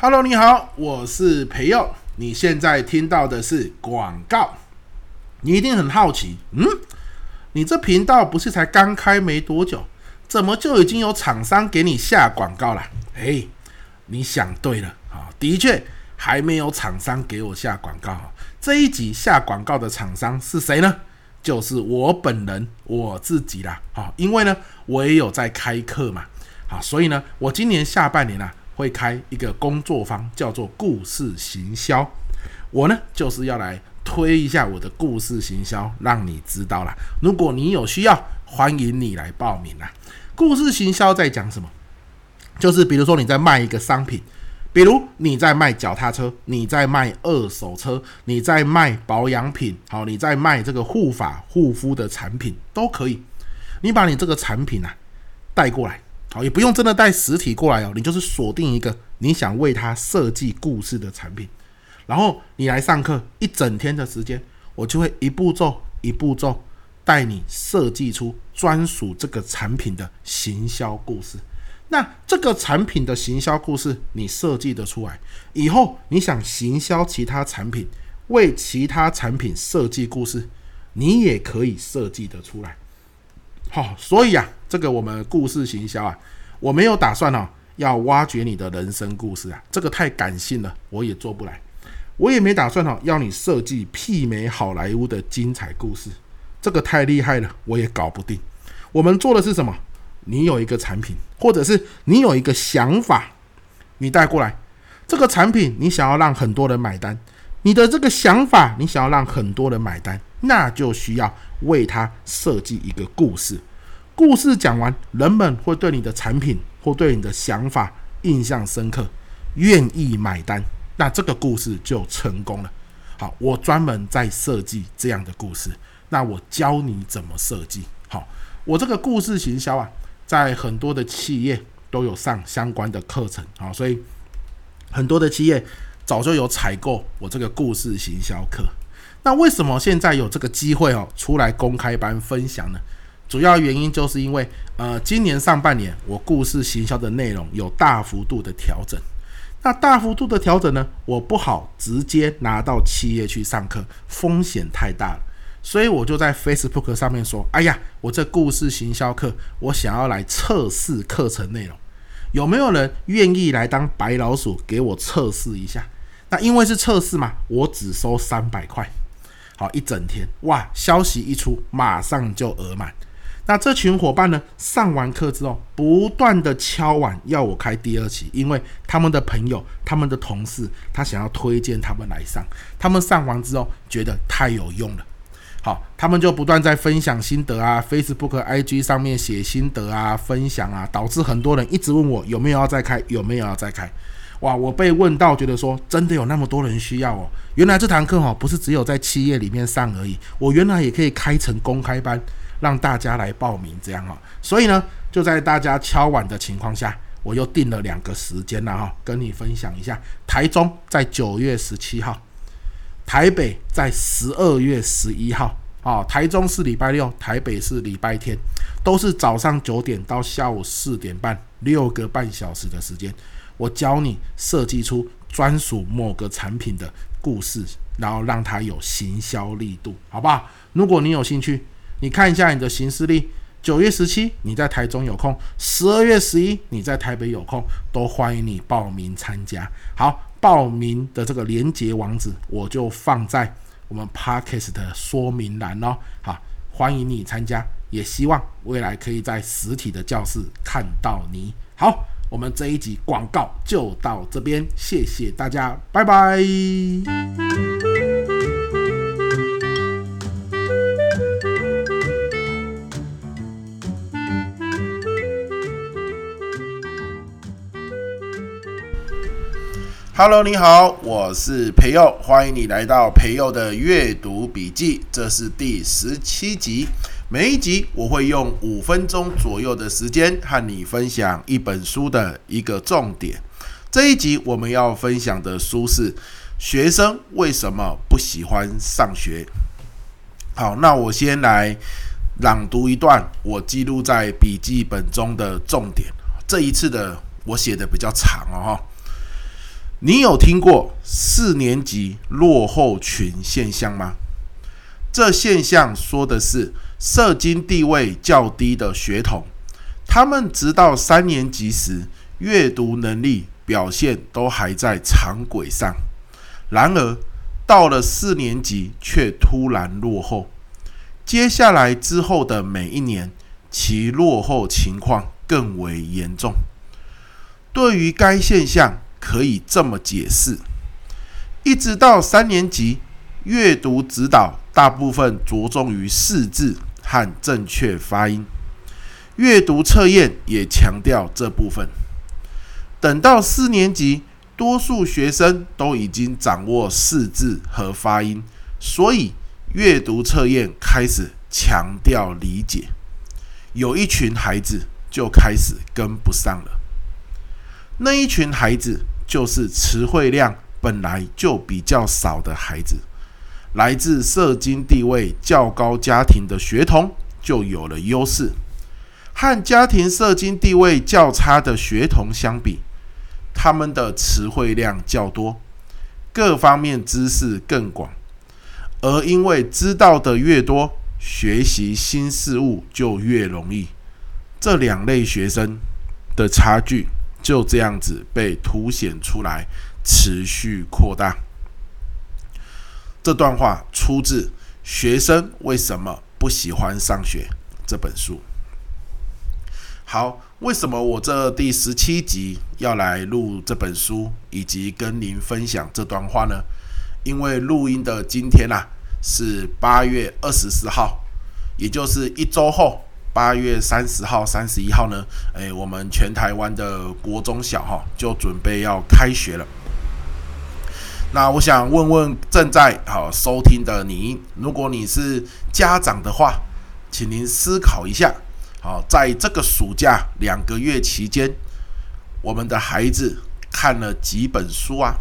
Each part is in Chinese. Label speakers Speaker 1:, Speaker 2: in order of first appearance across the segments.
Speaker 1: Hello，你好，我是培佑。你现在听到的是广告。你一定很好奇，嗯，你这频道不是才刚开没多久，怎么就已经有厂商给你下广告了？哎，你想对了啊，的确还没有厂商给我下广告。这一集下广告的厂商是谁呢？就是我本人我自己啦。好，因为呢，我也有在开课嘛。好，所以呢，我今年下半年啊。会开一个工作坊，叫做故事行销。我呢，就是要来推一下我的故事行销，让你知道啦。如果你有需要，欢迎你来报名啦。故事行销在讲什么？就是比如说你在卖一个商品，比如你在卖脚踏车，你在卖二手车，你在卖保养品，好，你在卖这个护发护肤的产品都可以。你把你这个产品啊带过来。好，也不用真的带实体过来哦，你就是锁定一个你想为他设计故事的产品，然后你来上课一整天的时间，我就会一步骤一步骤带你设计出专属这个产品的行销故事。那这个产品的行销故事你设计得出来以后，你想行销其他产品，为其他产品设计故事，你也可以设计得出来。好，所以啊，这个我们故事行销啊，我没有打算哦，要挖掘你的人生故事啊，这个太感性了，我也做不来。我也没打算哦，要你设计媲美好莱坞的精彩故事，这个太厉害了，我也搞不定。我们做的是什么？你有一个产品，或者是你有一个想法，你带过来，这个产品你想要让很多人买单，你的这个想法你想要让很多人买单，那就需要。为他设计一个故事，故事讲完，人们会对你的产品或对你的想法印象深刻，愿意买单，那这个故事就成功了。好，我专门在设计这样的故事，那我教你怎么设计。好，我这个故事行销啊，在很多的企业都有上相关的课程，好，所以很多的企业早就有采购我这个故事行销课。那为什么现在有这个机会哦，出来公开班分享呢？主要原因就是因为，呃，今年上半年我故事行销的内容有大幅度的调整。那大幅度的调整呢，我不好直接拿到企业去上课，风险太大了。所以我就在 Facebook 上面说：“哎呀，我这故事行销课，我想要来测试课程内容，有没有人愿意来当白老鼠给我测试一下？那因为是测试嘛，我只收三百块。”好，一整天哇！消息一出，马上就额满。那这群伙伴呢，上完课之后，不断的敲碗要我开第二期，因为他们的朋友、他们的同事，他想要推荐他们来上。他们上完之后，觉得太有用了。好，他们就不断在分享心得啊，Facebook、IG 上面写心得啊，分享啊，导致很多人一直问我有没有要再开，有没有要再开。哇！我被问到，觉得说真的有那么多人需要哦。原来这堂课哈不是只有在企业里面上而已，我原来也可以开成公开班，让大家来报名这样哈。所以呢，就在大家敲碗的情况下，我又定了两个时间了哈，跟你分享一下。台中在九月十七号，台北在十二月十一号。哦，台中是礼拜六，台北是礼拜天，都是早上九点到下午四点半，六个半小时的时间。我教你设计出专属某个产品的故事，然后让它有行销力度，好不好？如果你有兴趣，你看一下你的行事历，九月十七你在台中有空，十二月十一你在台北有空，都欢迎你报名参加。好，报名的这个连结网址我就放在我们 Podcast 的说明栏哦。好，欢迎你参加，也希望未来可以在实体的教室看到你。好。我们这一集广告就到这边，谢谢大家，拜拜。Hello，你好，我是培佑，欢迎你来到培佑的阅读笔记，这是第十七集。每一集我会用五分钟左右的时间和你分享一本书的一个重点。这一集我们要分享的书是《学生为什么不喜欢上学》。好，那我先来朗读一段我记录在笔记本中的重点。这一次的我写的比较长哦。你有听过四年级落后群现象吗？这现象说的是社经地位较低的学童，他们直到三年级时，阅读能力表现都还在常轨上，然而到了四年级却突然落后。接下来之后的每一年，其落后情况更为严重。对于该现象，可以这么解释：一直到三年级，阅读指导大部分着重于四字和正确发音，阅读测验也强调这部分。等到四年级，多数学生都已经掌握四字和发音，所以阅读测验开始强调理解。有一群孩子就开始跟不上了。那一群孩子就是词汇量本来就比较少的孩子，来自社经地位较高家庭的学童就有了优势，和家庭社经地位较差的学童相比，他们的词汇量较多，各方面知识更广，而因为知道的越多，学习新事物就越容易。这两类学生的差距就这样子被凸显出来，持续扩大。这段话出自《学生为什么不喜欢上学》这本书。好。为什么我这第十七集要来录这本书，以及跟您分享这段话呢？因为录音的今天啊，是八月二十四号，也就是一周后，八月三十号、三十一号呢，诶，我们全台湾的国中小哈就准备要开学了。那我想问问正在好收听的你，如果你是家长的话，请您思考一下。好，在这个暑假两个月期间，我们的孩子看了几本书啊？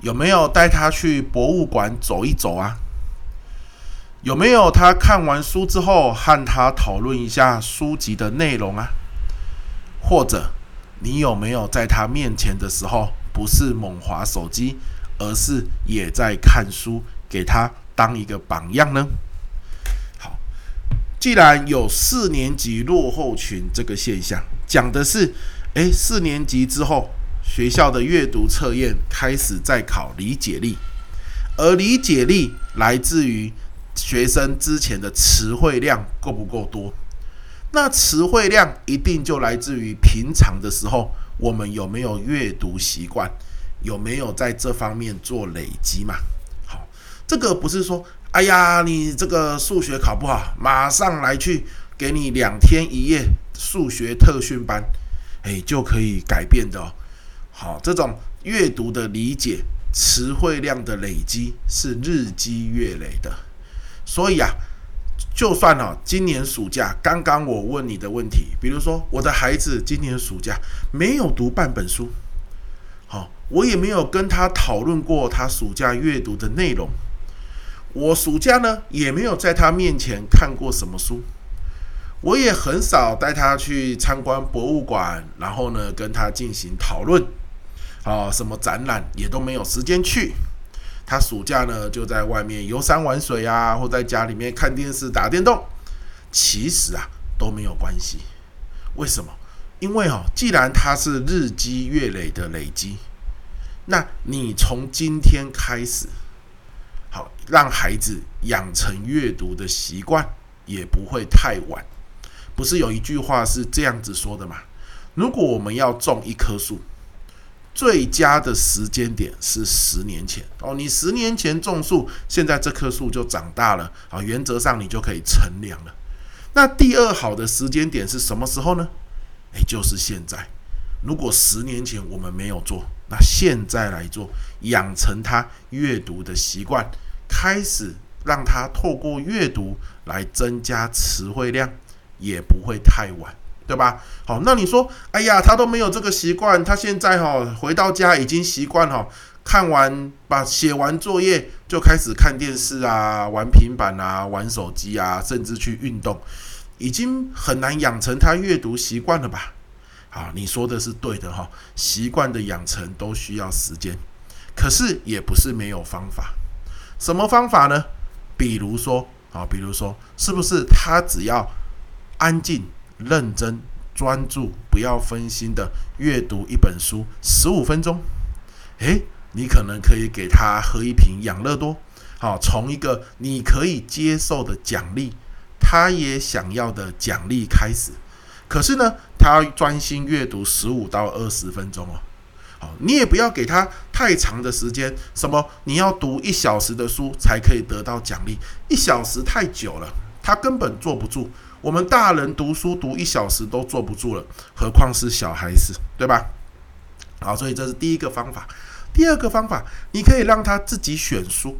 Speaker 1: 有没有带他去博物馆走一走啊？有没有他看完书之后和他讨论一下书籍的内容啊？或者你有没有在他面前的时候，不是猛滑手机，而是也在看书，给他当一个榜样呢？好既然有四年级落后群这个现象，讲的是，诶，四年级之后学校的阅读测验开始在考理解力，而理解力来自于学生之前的词汇量够不够多，那词汇量一定就来自于平常的时候我们有没有阅读习惯，有没有在这方面做累积嘛？好，这个不是说。哎呀，你这个数学考不好，马上来去给你两天一夜数学特训班，哎，就可以改变的哦。好，这种阅读的理解、词汇量的累积是日积月累的。所以啊，就算哦，今年暑假刚刚我问你的问题，比如说我的孩子今年暑假没有读半本书，好，我也没有跟他讨论过他暑假阅读的内容。我暑假呢也没有在他面前看过什么书，我也很少带他去参观博物馆，然后呢跟他进行讨论，啊，什么展览也都没有时间去。他暑假呢就在外面游山玩水啊，或在家里面看电视打电动。其实啊都没有关系，为什么？因为哦，既然他是日积月累的累积，那你从今天开始。好，让孩子养成阅读的习惯，也不会太晚。不是有一句话是这样子说的吗？如果我们要种一棵树，最佳的时间点是十年前哦。你十年前种树，现在这棵树就长大了啊，原则上你就可以乘凉了。那第二好的时间点是什么时候呢？诶，就是现在。如果十年前我们没有做，那现在来做，养成他阅读的习惯，开始让他透过阅读来增加词汇量，也不会太晚，对吧？好，那你说，哎呀，他都没有这个习惯，他现在哈回到家已经习惯哈，看完把写完作业就开始看电视啊，玩平板啊，玩手机啊，甚至去运动，已经很难养成他阅读习惯了吧？啊，你说的是对的哈，习惯的养成都需要时间，可是也不是没有方法。什么方法呢？比如说啊，比如说，是不是他只要安静、认真、专注，不要分心的阅读一本书十五分钟？诶，你可能可以给他喝一瓶养乐多，好，从一个你可以接受的奖励，他也想要的奖励开始。可是呢，他要专心阅读十五到二十分钟哦。好，你也不要给他太长的时间。什么？你要读一小时的书才可以得到奖励？一小时太久了，他根本坐不住。我们大人读书读一小时都坐不住了，何况是小孩子，对吧？好，所以这是第一个方法。第二个方法，你可以让他自己选书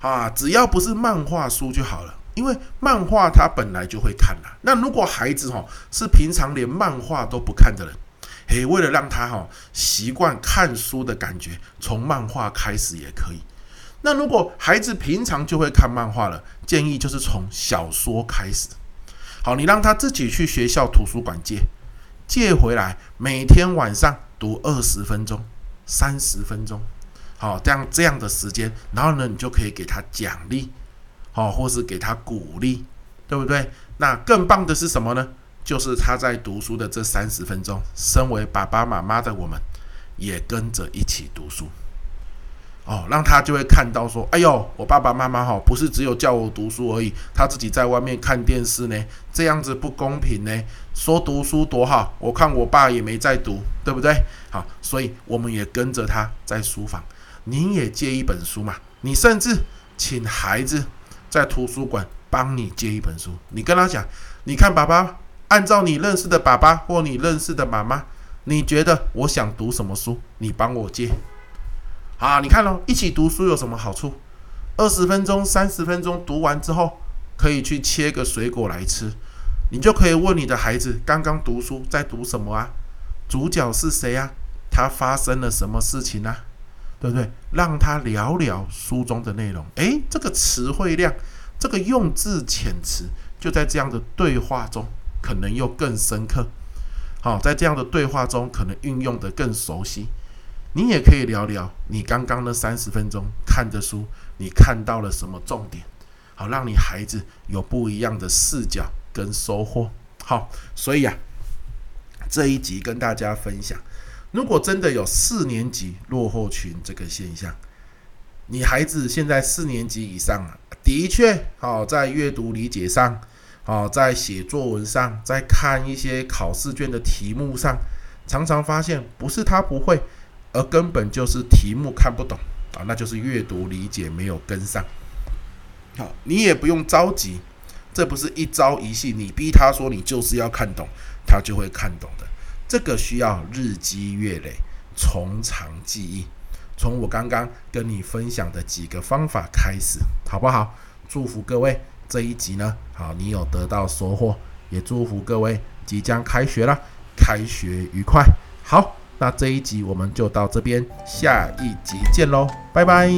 Speaker 1: 啊，只要不是漫画书就好了。因为漫画他本来就会看了。那如果孩子哈是平常连漫画都不看的人。嘿，为了让他哈习惯看书的感觉，从漫画开始也可以。那如果孩子平常就会看漫画了，建议就是从小说开始。好，你让他自己去学校图书馆借，借回来，每天晚上读二十分钟、三十分钟。好，这样这样的时间，然后呢，你就可以给他奖励，好，或是给他鼓励，对不对？那更棒的是什么呢？就是他在读书的这三十分钟，身为爸爸妈妈的我们，也跟着一起读书，哦，让他就会看到说，哎呦，我爸爸妈妈哈，不是只有叫我读书而已，他自己在外面看电视呢，这样子不公平呢。说读书多好，我看我爸也没在读，对不对？好，所以我们也跟着他在书房，你也借一本书嘛，你甚至请孩子在图书馆帮你借一本书，你跟他讲，你看爸爸。按照你认识的爸爸或你认识的妈妈，你觉得我想读什么书？你帮我借。啊，你看咯，一起读书有什么好处？二十分钟、三十分钟读完之后，可以去切个水果来吃。你就可以问你的孩子，刚刚读书在读什么啊？主角是谁啊？他发生了什么事情啊？对不对？让他聊聊书中的内容。诶，这个词汇量，这个用字遣词，就在这样的对话中。可能又更深刻，好，在这样的对话中，可能运用得更熟悉。你也可以聊聊你刚刚那三十分钟看的书，你看到了什么重点？好，让你孩子有不一样的视角跟收获。好，所以啊，这一集跟大家分享，如果真的有四年级落后群这个现象，你孩子现在四年级以上啊，的确，好，在阅读理解上。哦，在写作文上，在看一些考试卷的题目上，常常发现不是他不会，而根本就是题目看不懂啊，那就是阅读理解没有跟上。好，你也不用着急，这不是一朝一夕，你逼他说你就是要看懂，他就会看懂的。这个需要日积月累，从长计议。从我刚刚跟你分享的几个方法开始，好不好？祝福各位。这一集呢，好，你有得到收获，也祝福各位即将开学了，开学愉快。好，那这一集我们就到这边，下一集见喽，拜拜。